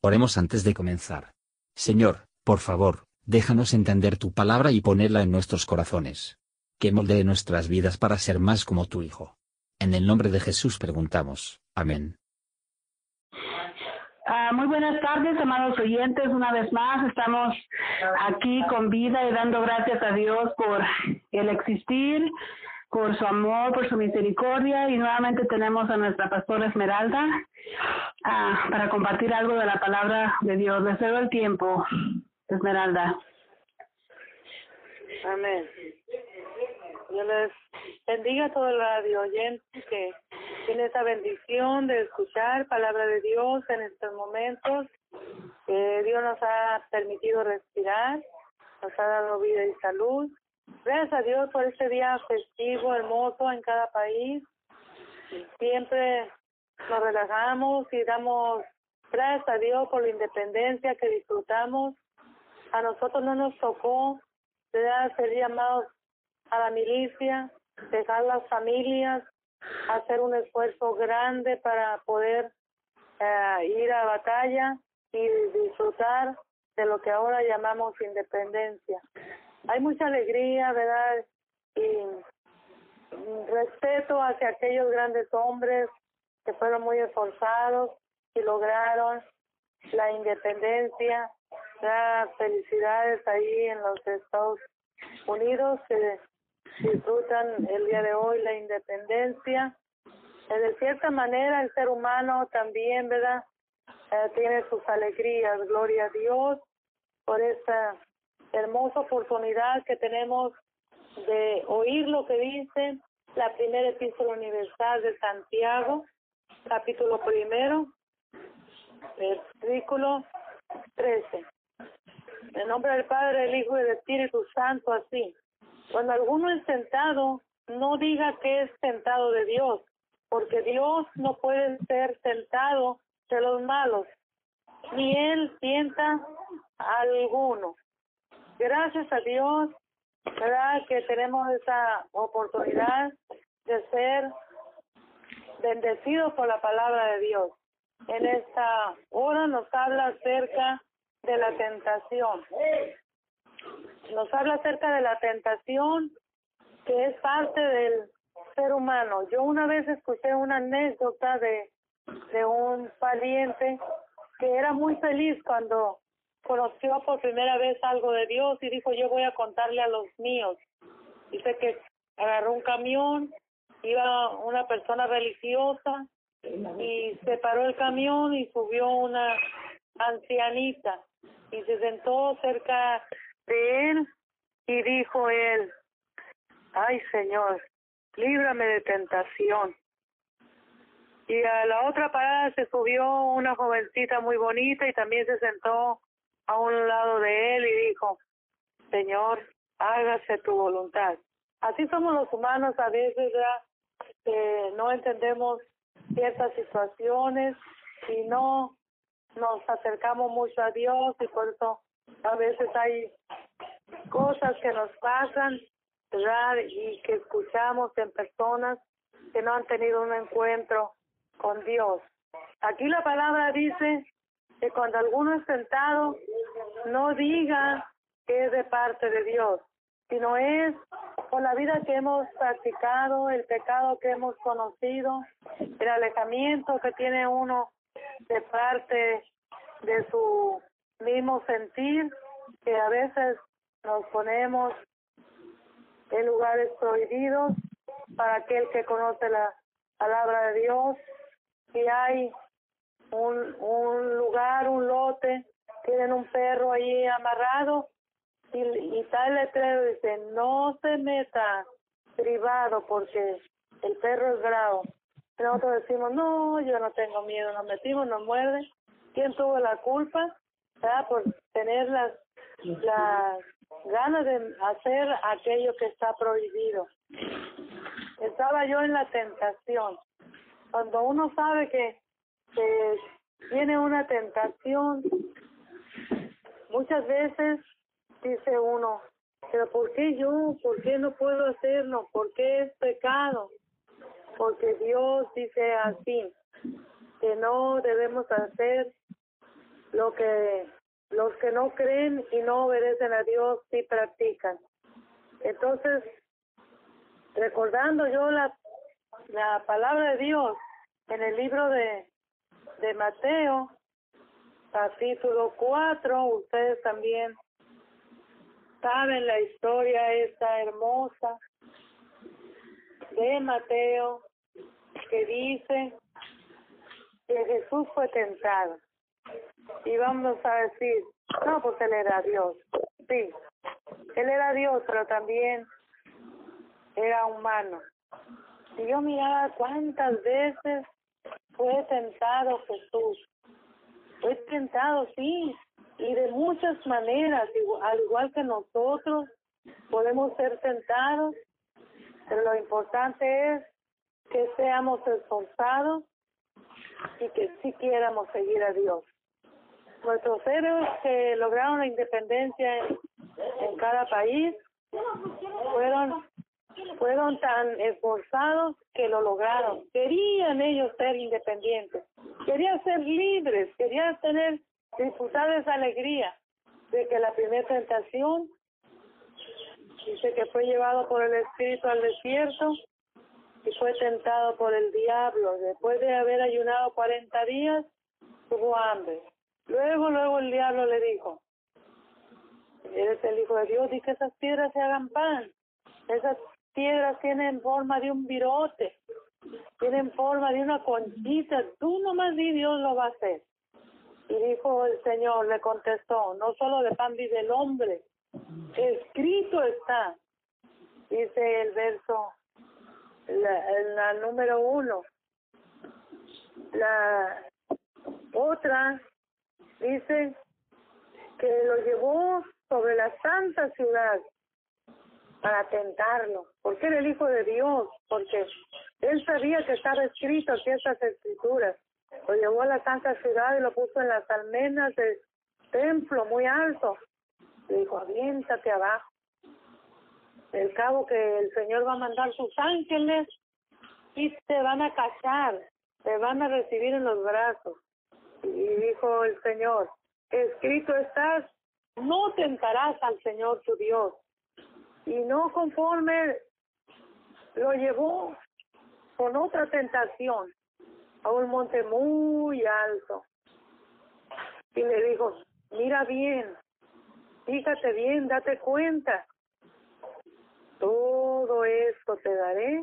Oremos antes de comenzar. Señor, por favor, déjanos entender tu palabra y ponerla en nuestros corazones. Que moldee nuestras vidas para ser más como tu Hijo. En el nombre de Jesús preguntamos. Amén. Ah, muy buenas tardes, amados oyentes. Una vez más estamos aquí con vida y dando gracias a Dios por el existir, por su amor, por su misericordia. Y nuevamente tenemos a nuestra pastora Esmeralda ah, para compartir algo de la palabra de Dios. Les cedo el tiempo, Esmeralda. Amén. Yo les bendiga a todo el radio oyente que tiene esta bendición de escuchar palabra de Dios en estos momentos. que Dios nos ha permitido respirar, nos ha dado vida y salud. Gracias a Dios por este día festivo, hermoso en cada país. Siempre nos relajamos y damos gracias a Dios por la independencia que disfrutamos. A nosotros no nos tocó ser llamados a la milicia, dejar las familias, hacer un esfuerzo grande para poder eh, ir a batalla y disfrutar de lo que ahora llamamos independencia. Hay mucha alegría, ¿verdad? Y respeto hacia aquellos grandes hombres que fueron muy esforzados y lograron la independencia. Ya felicidades ahí en los Estados Unidos que disfrutan el día de hoy la independencia. Eh, de cierta manera el ser humano también, ¿verdad? Eh, tiene sus alegrías. Gloria a Dios por esta hermosa oportunidad que tenemos de oír lo que dice la primera epístola universal de Santiago, capítulo primero, versículo 13. En nombre del Padre, del Hijo y del Espíritu Santo, así. Cuando alguno es tentado, no diga que es tentado de Dios, porque Dios no puede ser tentado de los malos, ni Él tienta a alguno. Gracias a Dios, ¿verdad? Que tenemos esa oportunidad de ser bendecidos por la palabra de Dios. En esta hora nos habla acerca de la tentación nos habla acerca de la tentación que es parte del ser humano. Yo una vez escuché una anécdota de, de un pariente que era muy feliz cuando conoció por primera vez algo de Dios y dijo yo voy a contarle a los míos. Dice que agarró un camión, iba una persona religiosa y se paró el camión y subió una ancianita y se sentó cerca de él y dijo él, ay Señor, líbrame de tentación. Y a la otra parada se subió una jovencita muy bonita y también se sentó a un lado de él y dijo, Señor, hágase tu voluntad. Así somos los humanos a veces, ya no entendemos ciertas situaciones y no nos acercamos mucho a Dios y por eso a veces hay cosas que nos pasan, ¿verdad? Y que escuchamos en personas que no han tenido un encuentro con Dios. Aquí la palabra dice que cuando alguno es sentado, no diga que es de parte de Dios, sino es con la vida que hemos practicado, el pecado que hemos conocido, el alejamiento que tiene uno de parte de su mismo sentir que a veces nos ponemos en lugares prohibidos para aquel que conoce la palabra de Dios. Si hay un lugar, un lote, tienen un perro ahí amarrado y, y tal letrero dice, no se meta privado porque el perro es bravo. Nosotros decimos, no, yo no tengo miedo, nos metimos, nos muerde. ¿Quién tuvo la culpa? por tener las, las ganas de hacer aquello que está prohibido. Estaba yo en la tentación. Cuando uno sabe que, que tiene una tentación, muchas veces dice uno, pero ¿por qué yo? ¿Por qué no puedo hacerlo? ¿Por qué es pecado? Porque Dios dice así, que no debemos hacer lo que los que no creen y no obedecen a Dios sí practican. Entonces, recordando yo la, la palabra de Dios en el libro de, de Mateo, capítulo 4, ustedes también saben la historia esta hermosa de Mateo que dice que Jesús fue tentado. Y vamos a decir, no, pues él era Dios. Sí, él era Dios, pero también era humano. Y yo miraba cuántas veces fue tentado Jesús. Fue tentado, sí, y de muchas maneras, al igual que nosotros, podemos ser tentados, pero lo importante es que seamos esforzados y que sí quieramos seguir a Dios. Nuestros héroes que lograron la independencia en, en cada país fueron fueron tan esforzados que lo lograron. Querían ellos ser independientes, querían ser libres, querían tener, disfrutar esa alegría de que la primera tentación dice que fue llevado por el Espíritu al desierto y fue tentado por el diablo. Después de haber ayunado 40 días, tuvo hambre. Luego, luego el diablo le dijo, eres el Hijo de Dios, y que esas piedras se hagan pan. Esas piedras tienen forma de un virote, tienen forma de una conchita. Tú nomás di, Dios lo va a hacer. Y dijo el Señor, le contestó, no solo de pan vive el hombre, escrito está, dice el verso la, la número uno. La otra dice que lo llevó sobre la santa ciudad para tentarlo, porque era el Hijo de Dios, porque él sabía que estaba escrito aquí estas escrituras. Lo llevó a la santa ciudad y lo puso en las almenas del templo muy alto. Le dijo, aviéntate abajo el cabo que el Señor va a mandar sus ángeles y te van a cazar, te van a recibir en los brazos. Y dijo el Señor, escrito estás, no tentarás al Señor tu Dios. Y no conforme lo llevó con otra tentación a un monte muy alto. Y le dijo, mira bien, fíjate bien, date cuenta todo esto te daré,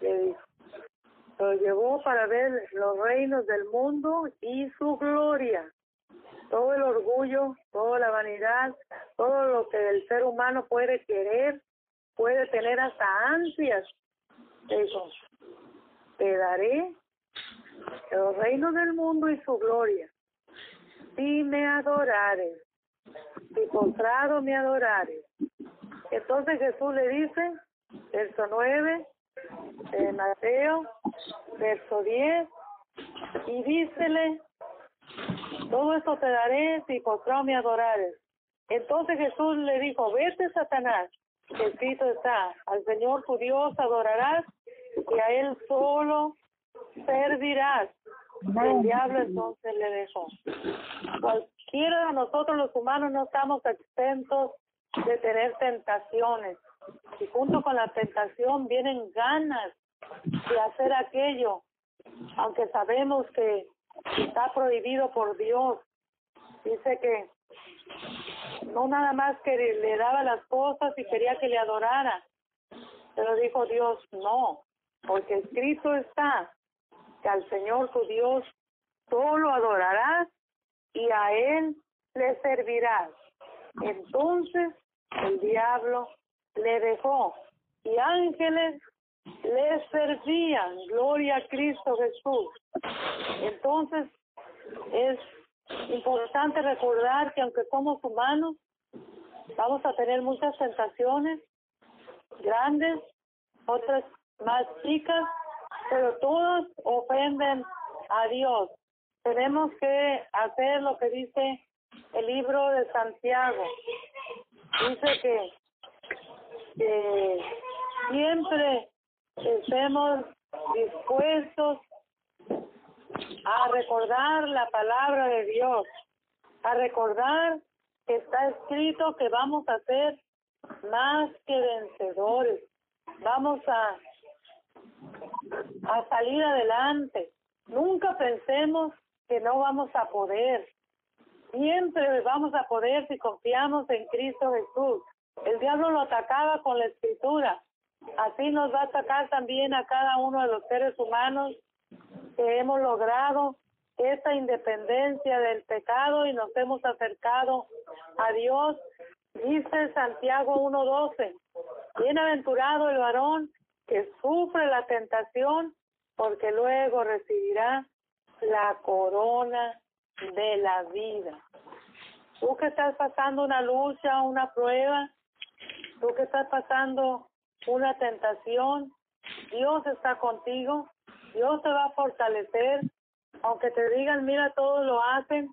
le dijo. Lo llevó para ver los reinos del mundo y su gloria. Todo el orgullo, toda la vanidad, todo lo que el ser humano puede querer, puede tener hasta ansias. Dijo, te daré los reinos del mundo y su gloria. Si me adorares, si postrado me adorares, entonces Jesús le dice, verso 9 de Mateo, verso 10, y dícele, todo esto te daré si postrado me adorares. Entonces Jesús le dijo, vete Satanás, escrito está, al Señor tu Dios adorarás y a Él solo servirás. El diablo entonces le dejó. Cualquiera de nosotros los humanos no estamos exentos de tener tentaciones. Y junto con la tentación vienen ganas de hacer aquello, aunque sabemos que está prohibido por Dios. Dice que no nada más que le daba las cosas y quería que le adorara. Pero dijo Dios, no, porque escrito está que al Señor tu Dios solo adorarás y a Él le servirás. Entonces el diablo le dejó y ángeles le servían. Gloria a Cristo Jesús. Entonces es importante recordar que aunque somos humanos, vamos a tener muchas tentaciones grandes, otras más chicas, pero todas ofenden a Dios. Tenemos que hacer lo que dice el libro de Santiago. Dice que, siempre estemos dispuestos a recordar la palabra de Dios, a recordar que está escrito que vamos a ser más que vencedores, vamos a, a salir adelante. Nunca pensemos que no vamos a poder. Siempre vamos a poder si confiamos en Cristo Jesús. El diablo lo atacaba con la escritura. Así nos va a atacar también a cada uno de los seres humanos que hemos logrado esta independencia del pecado y nos hemos acercado a Dios. Dice Santiago 1.12, bienaventurado el varón que sufre la tentación porque luego recibirá la corona de la vida. Tú que estás pasando una lucha, una prueba, tú que estás pasando una tentación, Dios está contigo, Dios te va a fortalecer, aunque te digan, mira, todos lo hacen,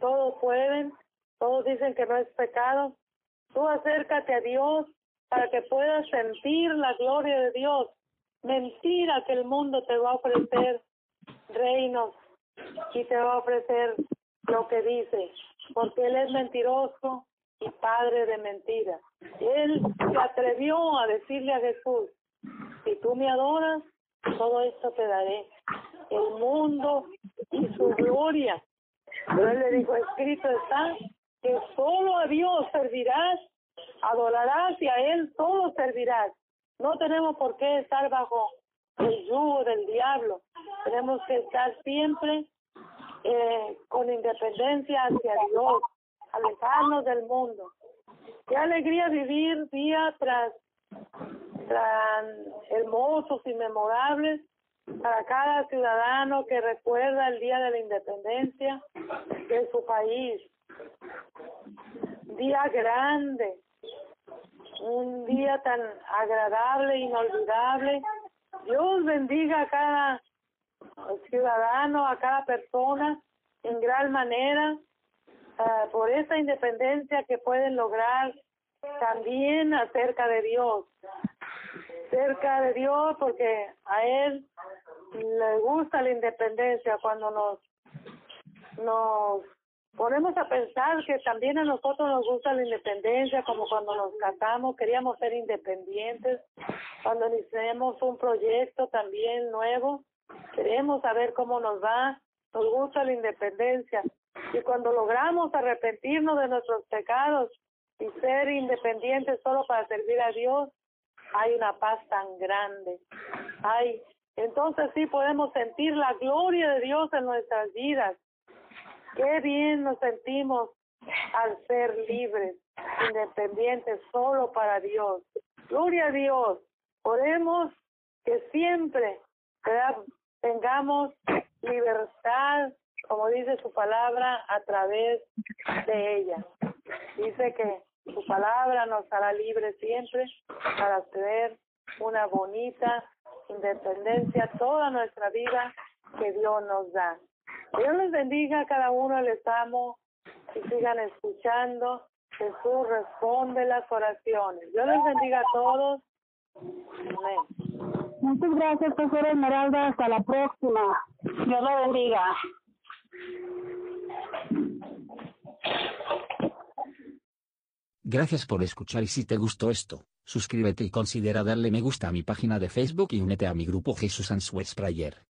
todos pueden, todos dicen que no es pecado, tú acércate a Dios para que puedas sentir la gloria de Dios. Mentira que el mundo te va a ofrecer reinos y te va a ofrecer lo que dice, porque Él es mentiroso y padre de mentira. Él se atrevió a decirle a Jesús, si tú me adoras, todo esto te daré, el mundo y su gloria. Pero él le dijo, escrito está, que solo a Dios servirás, adorarás y a Él solo servirás. No tenemos por qué estar bajo el yugo del diablo. Tenemos que estar siempre eh, con independencia hacia Dios, alejarnos del mundo. Qué alegría vivir día tras, tras hermosos y memorables para cada ciudadano que recuerda el día de la independencia de su país. Día grande, un día tan agradable, inolvidable. Dios bendiga a cada ciudadano, a cada persona en gran manera uh, por esa independencia que pueden lograr también acerca de Dios. Cerca de Dios porque a Él le gusta la independencia cuando nos nos ponemos a pensar que también a nosotros nos gusta la independencia, como cuando nos casamos, queríamos ser independientes, cuando iniciamos un proyecto también nuevo, queremos saber cómo nos va, nos gusta la independencia. Y cuando logramos arrepentirnos de nuestros pecados y ser independientes solo para servir a Dios, hay una paz tan grande. Hay, entonces sí podemos sentir la gloria de Dios en nuestras vidas. Qué bien nos sentimos al ser libres, independientes, solo para Dios. Gloria a Dios. Oremos que siempre tengamos libertad, como dice su palabra, a través de ella. Dice que su palabra nos hará libres siempre para tener una bonita independencia toda nuestra vida que Dios nos da. Dios les bendiga a cada uno, les amo y sigan escuchando. Jesús responde las oraciones. Dios les bendiga a todos. Amén. Muchas gracias, profesora Esmeralda. Hasta la próxima. Dios la bendiga. Gracias por escuchar y si te gustó esto, suscríbete y considera darle me gusta a mi página de Facebook y únete a mi grupo Jesús Answers Prayer.